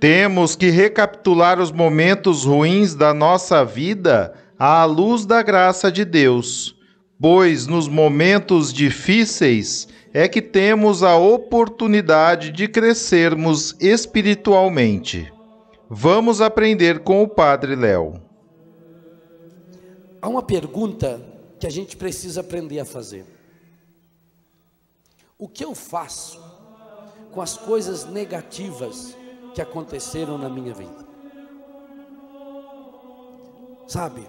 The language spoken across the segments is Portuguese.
Temos que recapitular os momentos ruins da nossa vida à luz da graça de Deus, pois nos momentos difíceis é que temos a oportunidade de crescermos espiritualmente. Vamos aprender com o Padre Léo. Há uma pergunta que a gente precisa aprender a fazer. O que eu faço com as coisas negativas que aconteceram na minha vida? Sabe?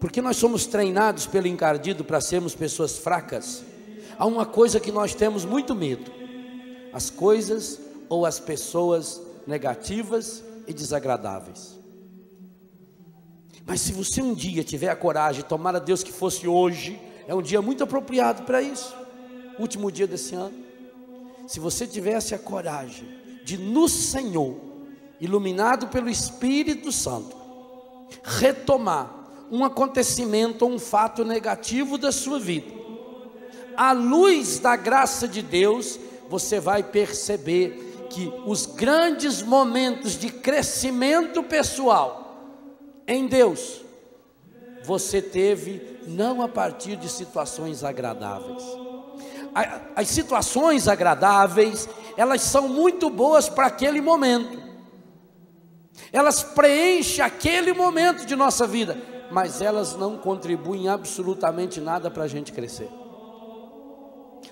Porque nós somos treinados pelo encardido para sermos pessoas fracas há uma coisa que nós temos muito medo: as coisas ou as pessoas negativas e desagradáveis. Mas se você um dia tiver a coragem, tomar a Deus que fosse hoje, é um dia muito apropriado para isso, último dia desse ano. Se você tivesse a coragem de no Senhor, iluminado pelo Espírito Santo, retomar um acontecimento ou um fato negativo da sua vida, à luz da graça de Deus, você vai perceber que os grandes momentos de crescimento pessoal em Deus, você teve não a partir de situações agradáveis. As situações agradáveis, elas são muito boas para aquele momento. Elas preenchem aquele momento de nossa vida, mas elas não contribuem absolutamente nada para a gente crescer.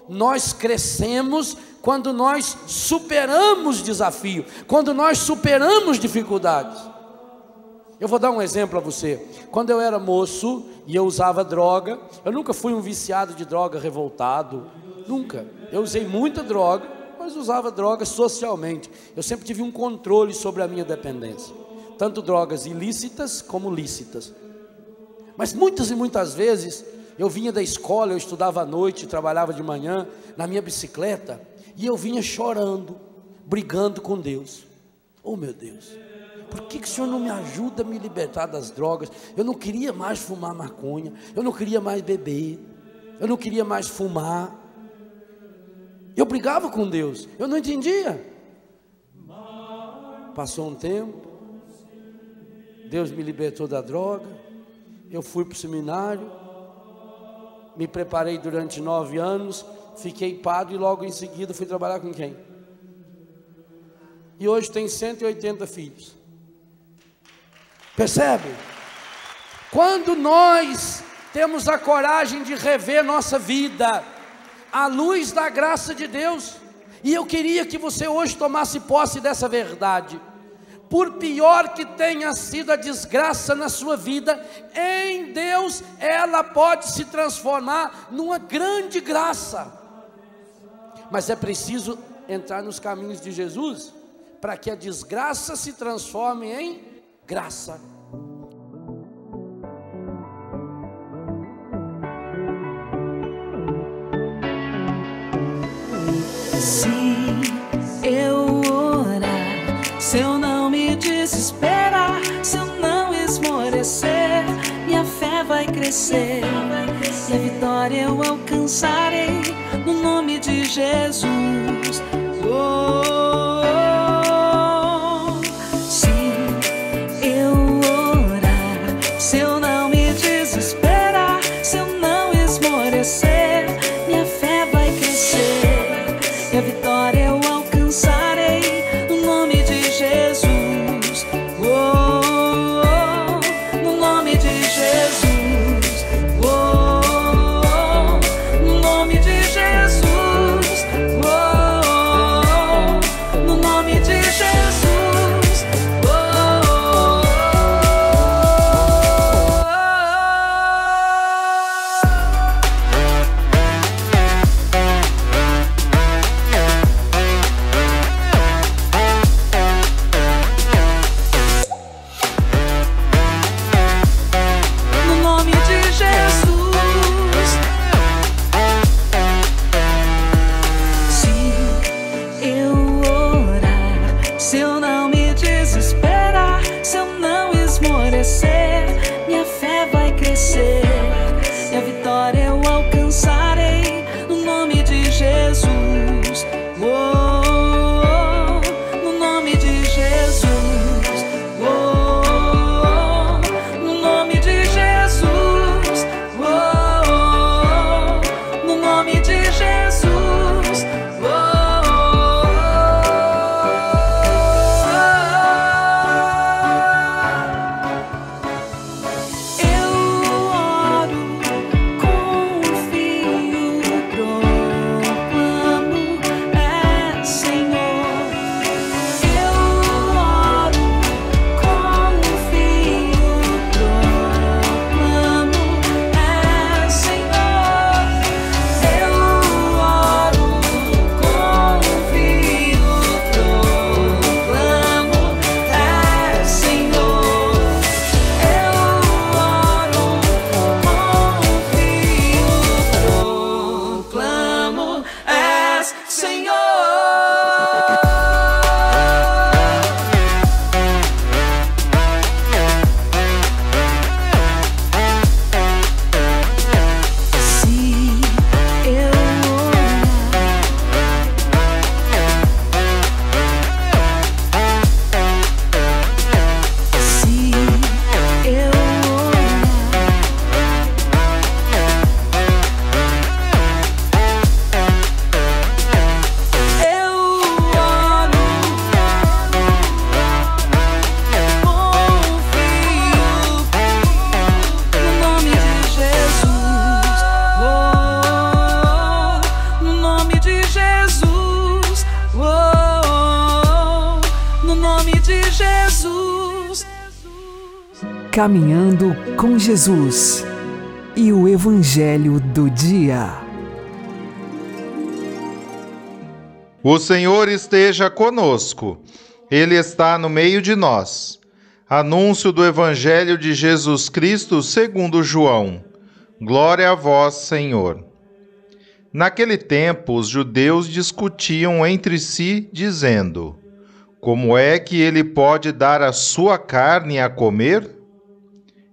Nós crescemos quando nós superamos desafio, quando nós superamos dificuldades. Eu vou dar um exemplo a você. Quando eu era moço e eu usava droga, eu nunca fui um viciado de droga revoltado, nunca. Eu usei muita droga, mas usava drogas socialmente. Eu sempre tive um controle sobre a minha dependência, tanto drogas ilícitas como lícitas. Mas muitas e muitas vezes eu vinha da escola, eu estudava à noite, trabalhava de manhã na minha bicicleta, e eu vinha chorando, brigando com Deus. Oh meu Deus, por que, que o Senhor não me ajuda a me libertar das drogas? Eu não queria mais fumar maconha, eu não queria mais beber, eu não queria mais fumar. Eu brigava com Deus, eu não entendia. Passou um tempo, Deus me libertou da droga, eu fui para o seminário, me preparei durante nove anos, fiquei padre e logo em seguida fui trabalhar com quem? E hoje tem 180 filhos. Percebe? Quando nós temos a coragem de rever nossa vida à luz da graça de Deus, e eu queria que você hoje tomasse posse dessa verdade por pior que tenha sido a desgraça na sua vida, em Deus ela pode se transformar numa grande graça. Mas é preciso entrar nos caminhos de Jesus para que a desgraça se transforme em graça. vai. E a vitória eu alcançarei no nome de Jesus. Oh, oh, oh. Se eu orar, se eu Caminhando com Jesus e o Evangelho do Dia. O Senhor esteja conosco, Ele está no meio de nós. Anúncio do Evangelho de Jesus Cristo segundo João. Glória a vós, Senhor. Naquele tempo, os judeus discutiam entre si, dizendo: Como é que ele pode dar a sua carne a comer?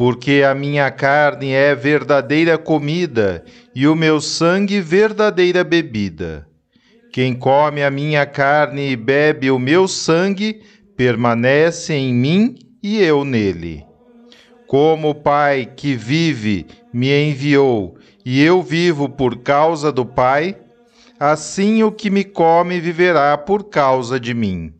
Porque a minha carne é verdadeira comida e o meu sangue verdadeira bebida. Quem come a minha carne e bebe o meu sangue permanece em mim e eu nele. Como o Pai que vive me enviou e eu vivo por causa do Pai, assim o que me come viverá por causa de mim.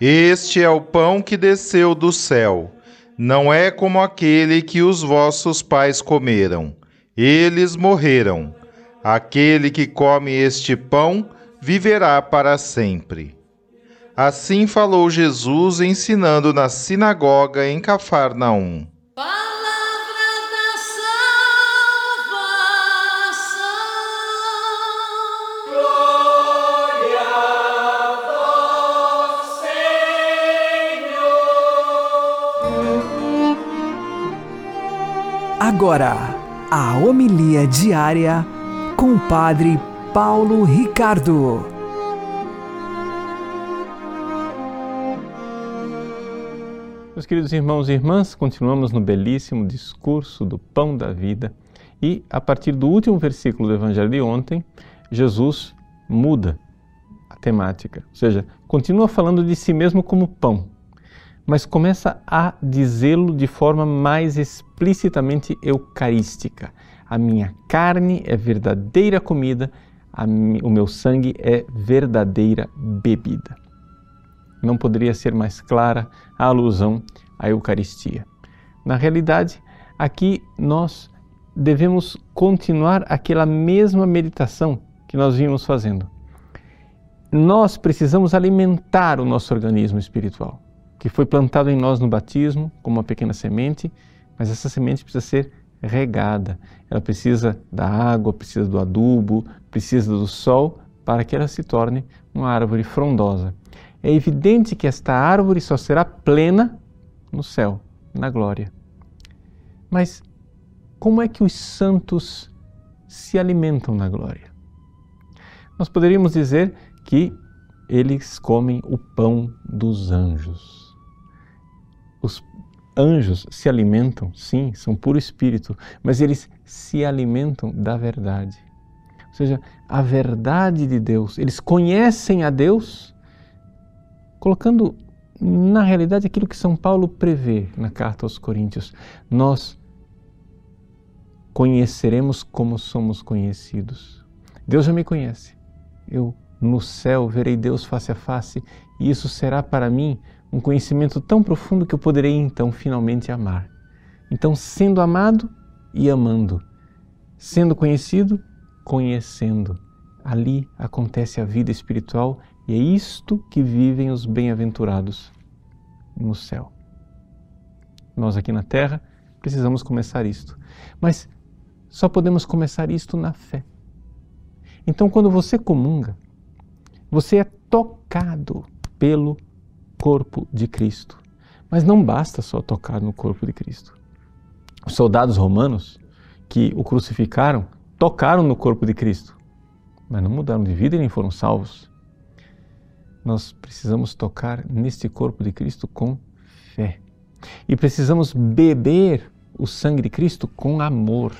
Este é o pão que desceu do céu. Não é como aquele que os vossos pais comeram. Eles morreram. Aquele que come este pão viverá para sempre. Assim falou Jesus ensinando na sinagoga em Cafarnaum. Agora, a homilia diária com o Padre Paulo Ricardo. Meus queridos irmãos e irmãs, continuamos no belíssimo discurso do pão da vida e, a partir do último versículo do Evangelho de ontem, Jesus muda a temática, ou seja, continua falando de si mesmo como pão, mas começa a dizê-lo de forma mais explicitamente eucarística. A minha carne é verdadeira comida, mi, o meu sangue é verdadeira bebida não poderia ser mais clara a alusão à Eucaristia. Na realidade, aqui nós devemos continuar aquela mesma meditação que nós vimos fazendo. Nós precisamos alimentar o nosso organismo espiritual, que foi plantado em nós no batismo como uma pequena semente, mas essa semente precisa ser regada. Ela precisa da água, precisa do adubo, precisa do sol para que ela se torne uma árvore frondosa é evidente que esta árvore só será plena no céu, na glória. Mas como é que os santos se alimentam na glória? Nós poderíamos dizer que eles comem o pão dos anjos. Os anjos se alimentam, sim, são puro espírito, mas eles se alimentam da verdade. Ou seja, a verdade de Deus. Eles conhecem a Deus, colocando na realidade aquilo que São Paulo prevê na carta aos Coríntios. Nós conheceremos como somos conhecidos. Deus já me conhece. Eu no céu verei Deus face a face e isso será para mim um conhecimento tão profundo que eu poderei então finalmente amar. Então, sendo amado e amando, sendo conhecido, conhecendo. Ali acontece a vida espiritual e é isto que vivem os bem-aventurados no céu. Nós aqui na terra precisamos começar isto, mas só podemos começar isto na fé. Então, quando você comunga, você é tocado pelo corpo de Cristo. Mas não basta só tocar no corpo de Cristo. Os soldados romanos que o crucificaram tocaram no corpo de Cristo, mas não mudaram de vida e nem foram salvos. Nós precisamos tocar neste corpo de Cristo com fé. E precisamos beber o sangue de Cristo com amor.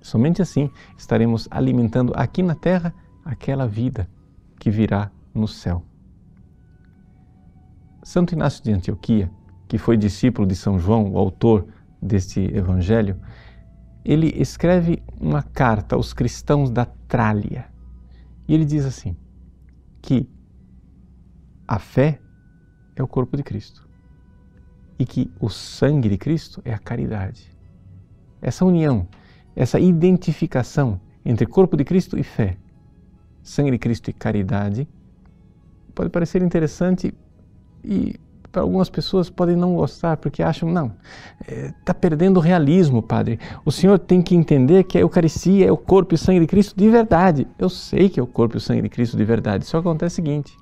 Somente assim estaremos alimentando aqui na terra aquela vida que virá no céu. Santo Inácio de Antioquia, que foi discípulo de São João, o autor deste evangelho, ele escreve uma carta aos cristãos da Trália. E ele diz assim: que a fé é o corpo de Cristo e que o sangue de Cristo é a caridade. Essa união, essa identificação entre corpo de Cristo e fé sangue de Cristo e caridade, pode parecer interessante e para algumas pessoas podem não gostar porque acham, não, está é, perdendo o realismo, Padre. O Senhor tem que entender que a Eucaristia é o corpo e sangue de Cristo de verdade. Eu sei que é o corpo e o sangue de Cristo de verdade, só acontece o seguinte: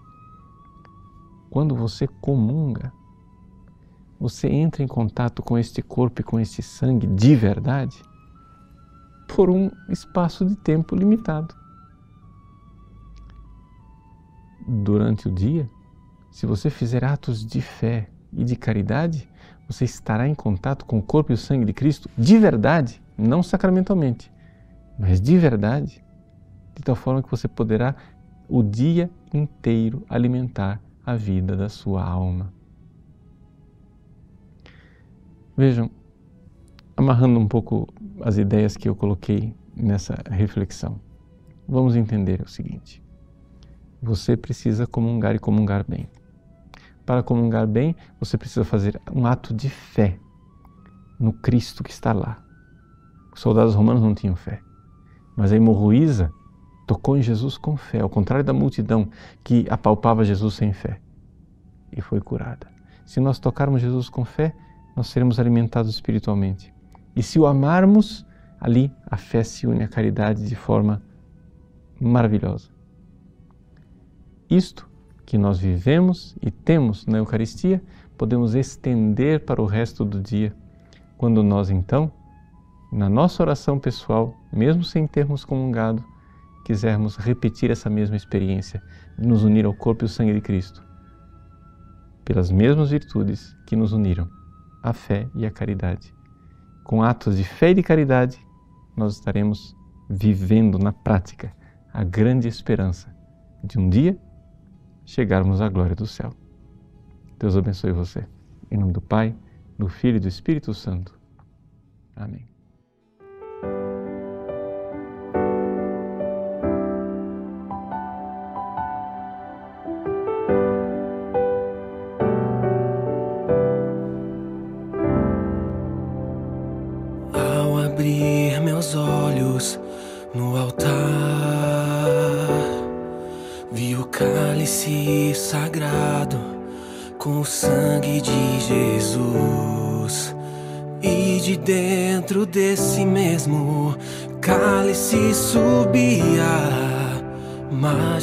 quando você comunga, você entra em contato com este corpo e com este sangue de verdade por um espaço de tempo limitado durante o dia, se você fizer atos de fé e de caridade, você estará em contato com o corpo e o sangue de Cristo de verdade, não sacramentalmente, mas de verdade, de tal forma que você poderá o dia inteiro alimentar a vida da sua alma. Vejam, amarrando um pouco as ideias que eu coloquei nessa reflexão, vamos entender o seguinte você precisa comungar e comungar bem. Para comungar bem, você precisa fazer um ato de fé no Cristo que está lá. Os soldados romanos não tinham fé, mas a hemorroísa tocou em Jesus com fé, ao contrário da multidão que apalpava Jesus sem fé e foi curada. Se nós tocarmos Jesus com fé, nós seremos alimentados espiritualmente. E se o amarmos, ali a fé se une à caridade de forma maravilhosa. Isto que nós vivemos e temos na Eucaristia, podemos estender para o resto do dia, quando nós então, na nossa oração pessoal, mesmo sem termos comungado, quisermos repetir essa mesma experiência, de nos unir ao corpo e ao sangue de Cristo, pelas mesmas virtudes que nos uniram, a fé e a caridade. Com atos de fé e de caridade, nós estaremos vivendo na prática a grande esperança de um dia chegarmos à glória do céu. Deus abençoe você. Em nome do Pai, do Filho e do Espírito Santo. Amém.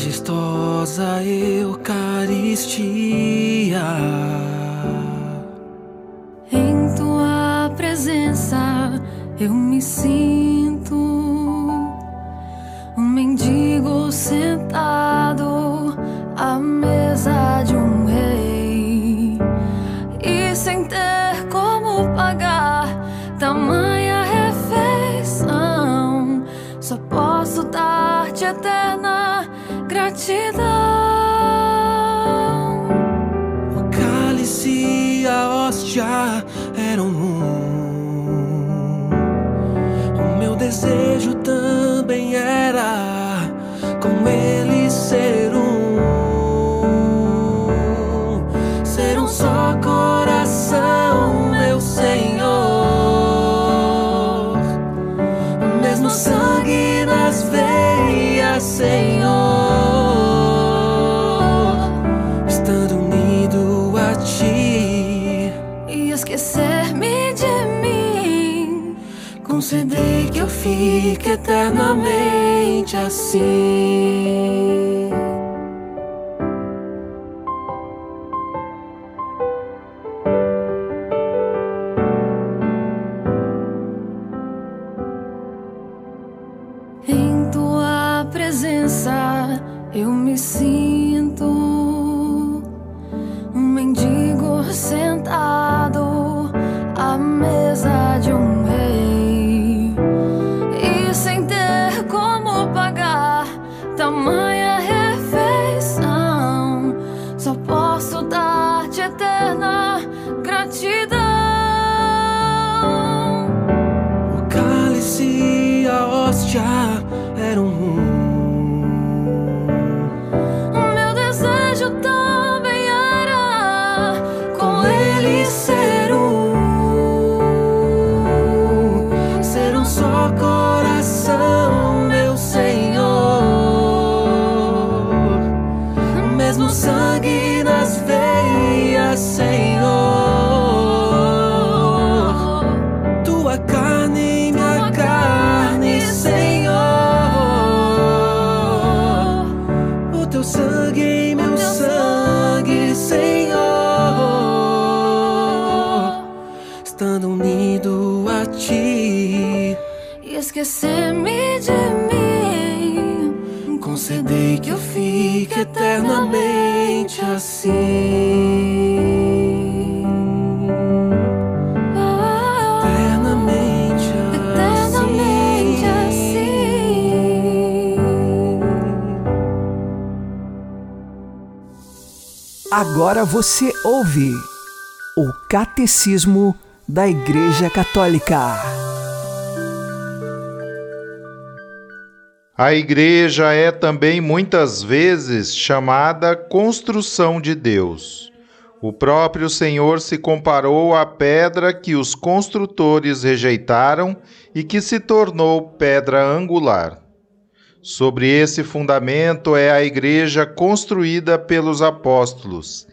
Majestosa Eucaristia. Em eu me sinto um mendigo sentado à mesa de um rei e sem ter como pagar tamanha refeição, só posso dar-te eterna gratidão. O cálice e a hóstia eram um. O meu desejo também fique eternamente assim. Agora você ouve o Catecismo da Igreja Católica. A igreja é também muitas vezes chamada construção de Deus. O próprio Senhor se comparou à pedra que os construtores rejeitaram e que se tornou pedra angular. Sobre esse fundamento é a igreja construída pelos apóstolos,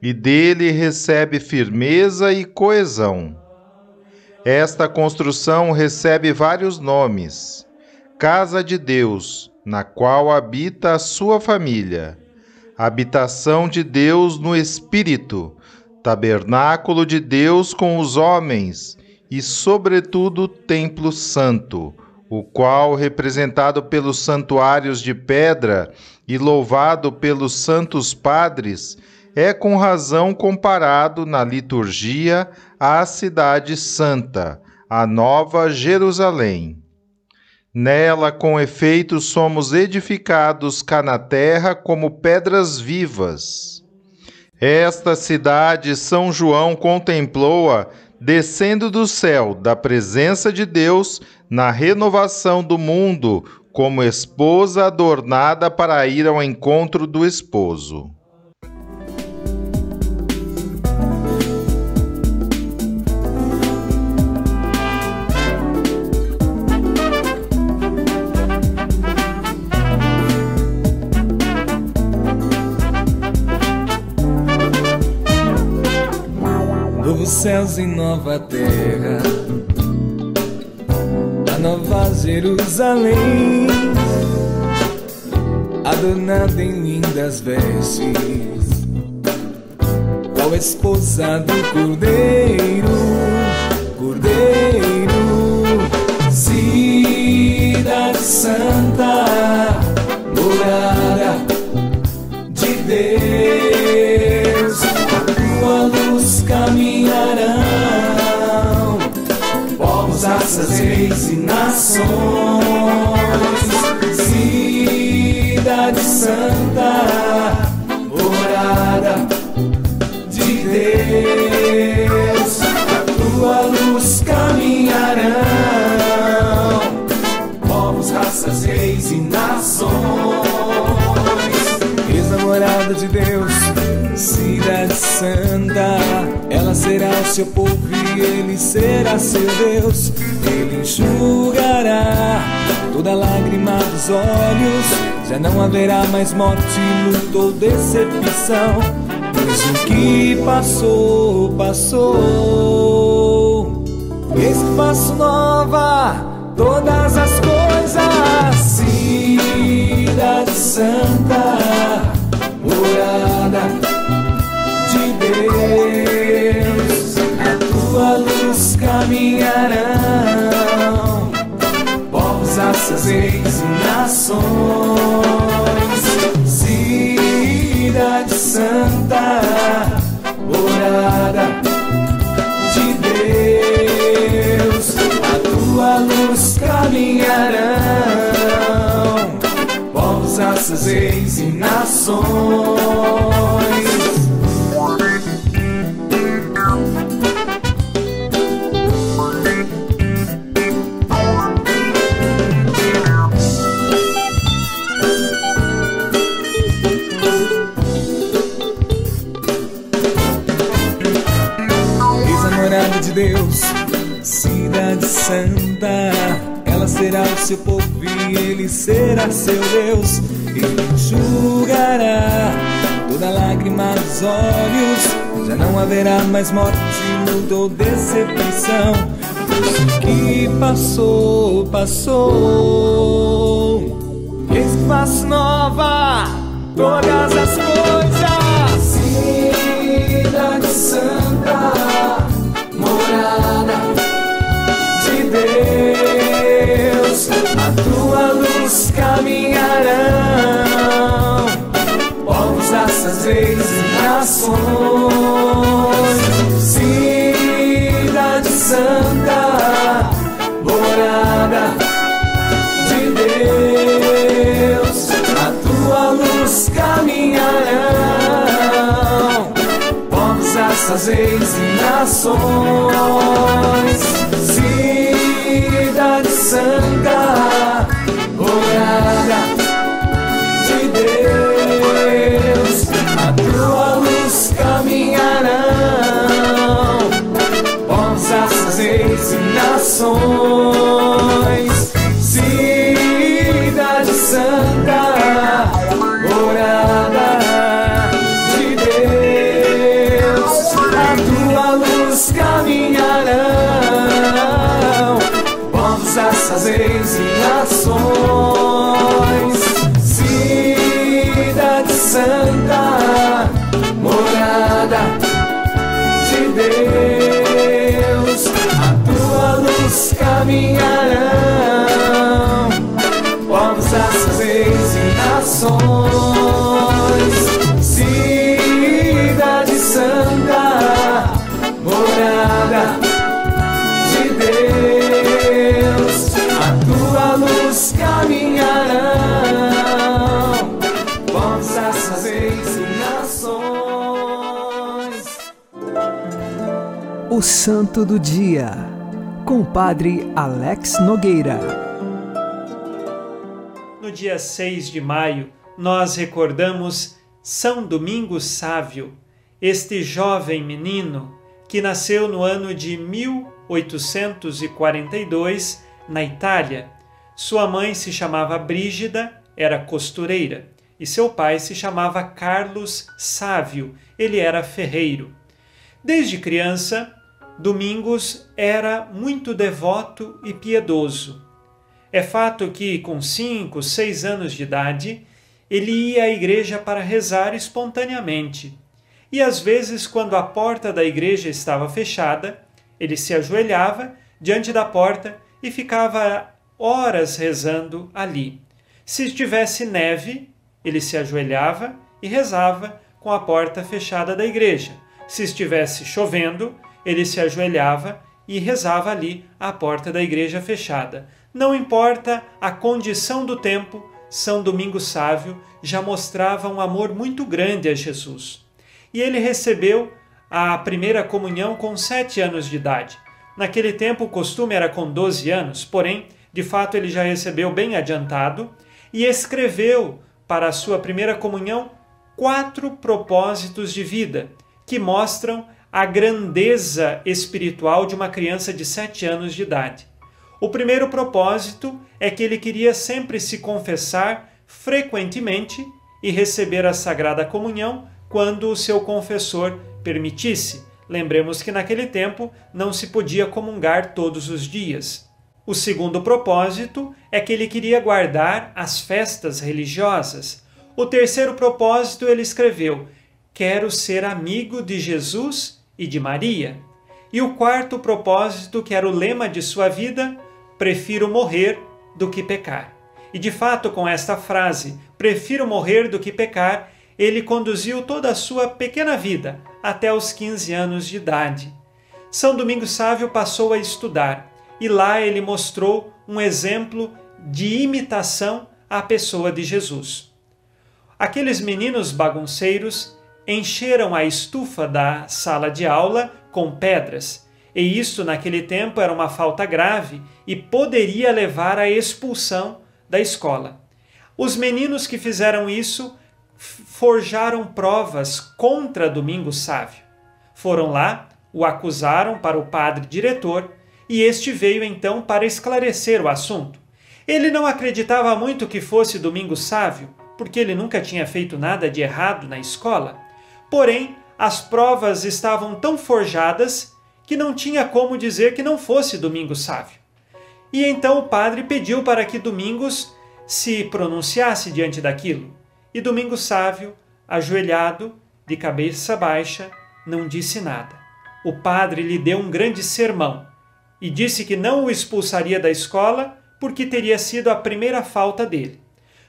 e dele recebe firmeza e coesão. Esta construção recebe vários nomes: Casa de Deus, na qual habita a sua família, habitação de Deus no Espírito, tabernáculo de Deus com os homens. E, sobretudo, templo santo, o qual, representado pelos santuários de pedra e louvado pelos santos padres, é com razão comparado na liturgia à cidade santa, a Nova Jerusalém. Nela, com efeito, somos edificados cá na terra como pedras vivas. Esta cidade São João contemplou-a descendo do céu, da presença de Deus, na renovação do mundo, como esposa adornada para ir ao encontro do esposo. céus e nova terra, a nova Jerusalém, adornada em lindas vestes, qual esposa do cordeiro, cordeiro, cidade santa. Raças, reis e nações, cidade santa, morada de Deus, a tua luz caminharão, povos, raças, reis e nações, ex-namorada de Deus, cidade santa, será o seu povo e ele será seu Deus. Ele enxugará toda lágrima dos olhos. Já não haverá mais morte, luto ou decepção. Pois o que passou, passou. Faço nova todas as coisas. Cidade Santa, morada de Deus, caminharão, povos, reis e nações, cidade santa, morada de Deus, a tua luz caminharão, povos, reis e nações. Haverá mais morte, luto ou decepção. Pois o que passou, passou. Eis que faço nova todas as coisas. Cidade Santa, morada de Deus, a tua luz caminharão, e nações. Cidade Santa, morada de Deus, a tua luz caminharão, povos, raças, reis e nações, O Santo do Dia, com o Padre Alex Nogueira. No dia 6 de maio, nós recordamos São Domingos Sávio, este jovem menino que nasceu no ano de 1842 na Itália. Sua mãe se chamava Brígida, era costureira, e seu pai se chamava Carlos Sávio, ele era ferreiro. Desde criança, Domingos era muito devoto e piedoso. É fato que, com cinco, seis anos de idade, ele ia à igreja para rezar espontaneamente. E às vezes, quando a porta da igreja estava fechada, ele se ajoelhava diante da porta e ficava horas rezando ali. Se tivesse neve, ele se ajoelhava e rezava com a porta fechada da igreja. Se estivesse chovendo, ele se ajoelhava e rezava ali à porta da igreja fechada. Não importa a condição do tempo, São Domingos Sávio já mostrava um amor muito grande a Jesus. E ele recebeu a primeira comunhão com sete anos de idade. Naquele tempo o costume era com 12 anos, porém, de fato ele já recebeu bem adiantado e escreveu para a sua primeira comunhão quatro propósitos de vida que mostram a grandeza espiritual de uma criança de sete anos de idade. O primeiro propósito é que ele queria sempre se confessar frequentemente e receber a Sagrada Comunhão quando o seu confessor permitisse. Lembremos que naquele tempo não se podia comungar todos os dias. O segundo propósito é que ele queria guardar as festas religiosas. O terceiro propósito ele escreveu: Quero ser amigo de Jesus e de Maria. E o quarto propósito, que era o lema de sua vida, prefiro morrer do que pecar. E de fato, com esta frase, prefiro morrer do que pecar, ele conduziu toda a sua pequena vida até os 15 anos de idade. São Domingos Sávio passou a estudar e lá ele mostrou um exemplo de imitação à pessoa de Jesus. Aqueles meninos bagunceiros encheram a estufa da sala de aula com pedras, e isso naquele tempo era uma falta grave e poderia levar à expulsão da escola. Os meninos que fizeram isso forjaram provas contra Domingos Sávio. Foram lá, o acusaram para o padre diretor e este veio então para esclarecer o assunto. Ele não acreditava muito que fosse Domingos Sávio, porque ele nunca tinha feito nada de errado na escola. Porém, as provas estavam tão forjadas que não tinha como dizer que não fosse Domingos Sávio. E então o padre pediu para que Domingos se pronunciasse diante daquilo. E Domingos Sávio, ajoelhado, de cabeça baixa, não disse nada. O padre lhe deu um grande sermão e disse que não o expulsaria da escola porque teria sido a primeira falta dele.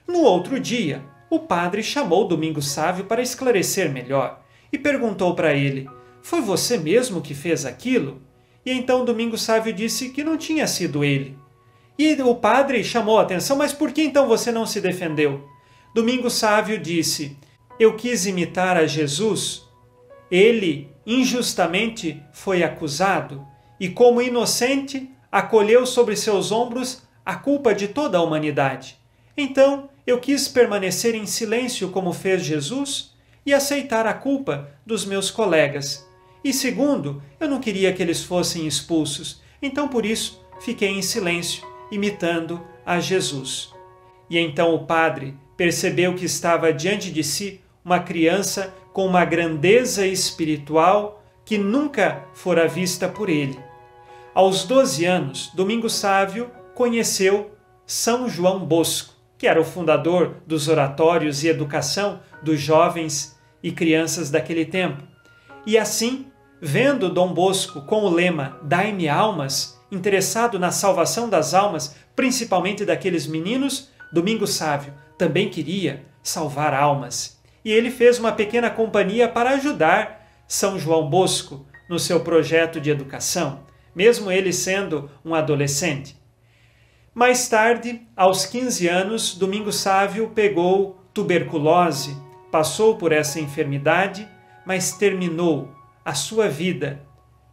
No outro dia, o padre chamou Domingos Sávio para esclarecer melhor e perguntou para ele: Foi você mesmo que fez aquilo? E então Domingos Sávio disse que não tinha sido ele. E o padre chamou a atenção: Mas por que então você não se defendeu? Domingos Sávio disse: Eu quis imitar a Jesus. Ele injustamente foi acusado e, como inocente, acolheu sobre seus ombros a culpa de toda a humanidade. Então eu quis permanecer em silêncio, como fez Jesus, e aceitar a culpa dos meus colegas. E segundo, eu não queria que eles fossem expulsos, então por isso fiquei em silêncio, imitando a Jesus. E então o padre percebeu que estava diante de si uma criança com uma grandeza espiritual que nunca fora vista por ele. Aos 12 anos, Domingos Sávio conheceu São João Bosco, que era o fundador dos oratórios e educação dos jovens e crianças daquele tempo. E assim, vendo Dom Bosco com o lema Dai-me almas, interessado na salvação das almas, principalmente daqueles meninos, Domingos Sávio também queria salvar almas. E ele fez uma pequena companhia para ajudar São João Bosco no seu projeto de educação mesmo ele sendo um adolescente. Mais tarde, aos 15 anos, Domingos Sávio pegou tuberculose, passou por essa enfermidade, mas terminou a sua vida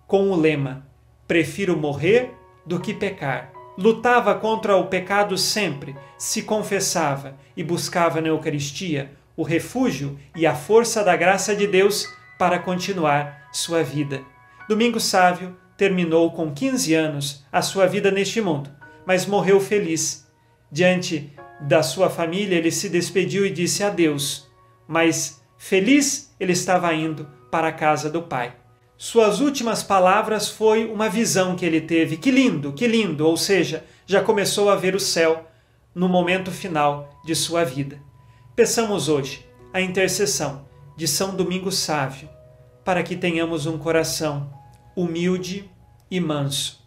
com o lema: prefiro morrer do que pecar. Lutava contra o pecado sempre, se confessava e buscava na Eucaristia o refúgio e a força da graça de Deus para continuar sua vida. Domingos Sávio terminou com 15 anos a sua vida neste mundo, mas morreu feliz. Diante da sua família, ele se despediu e disse adeus, mas feliz ele estava indo para a casa do Pai. Suas últimas palavras foi uma visão que ele teve. Que lindo, que lindo! Ou seja, já começou a ver o céu no momento final de sua vida. Peçamos hoje a intercessão de São Domingos Sávio para que tenhamos um coração humilde e manso,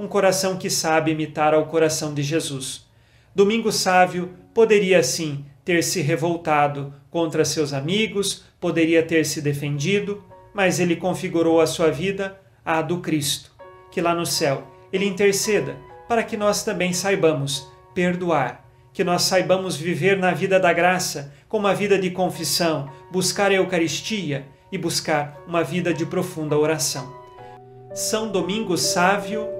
um coração que sabe imitar ao coração de Jesus. Domingo Sávio poderia assim ter se revoltado contra seus amigos, poderia ter se defendido, mas ele configurou a sua vida à do Cristo. que lá no céu Ele interceda para que nós também saibamos perdoar, que nós saibamos viver na vida da graça, com uma vida de confissão, buscar a Eucaristia e buscar uma vida de profunda oração. São Domingos Sávio,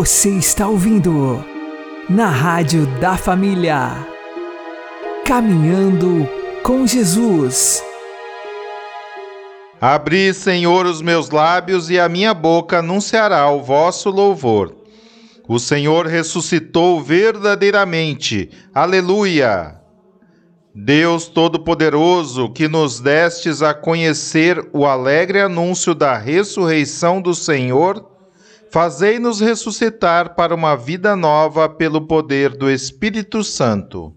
Você está ouvindo na Rádio da Família. Caminhando com Jesus. Abri, Senhor, os meus lábios e a minha boca anunciará o vosso louvor. O Senhor ressuscitou verdadeiramente. Aleluia! Deus Todo-Poderoso, que nos destes a conhecer o alegre anúncio da ressurreição do Senhor, fazei-nos ressuscitar para uma vida nova pelo poder do Espírito Santo.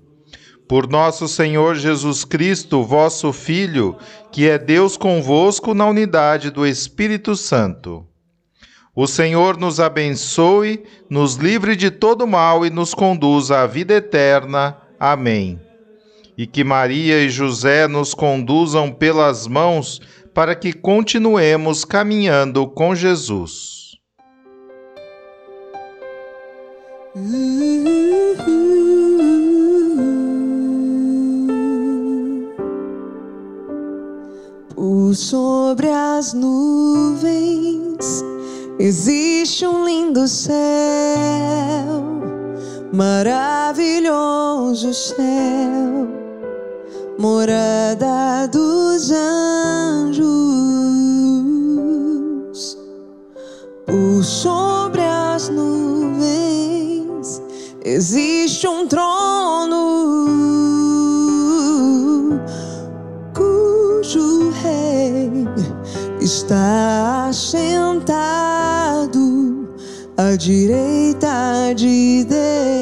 Por nosso Senhor Jesus Cristo, vosso Filho, que é Deus convosco na unidade do Espírito Santo. O Senhor nos abençoe, nos livre de todo mal e nos conduza à vida eterna. Amém e que Maria e José nos conduzam pelas mãos para que continuemos caminhando com Jesus. Por sobre as nuvens existe um lindo céu, maravilhoso céu morada dos anjos, por sobre as nuvens existe um trono cujo rei está sentado à direita de Deus.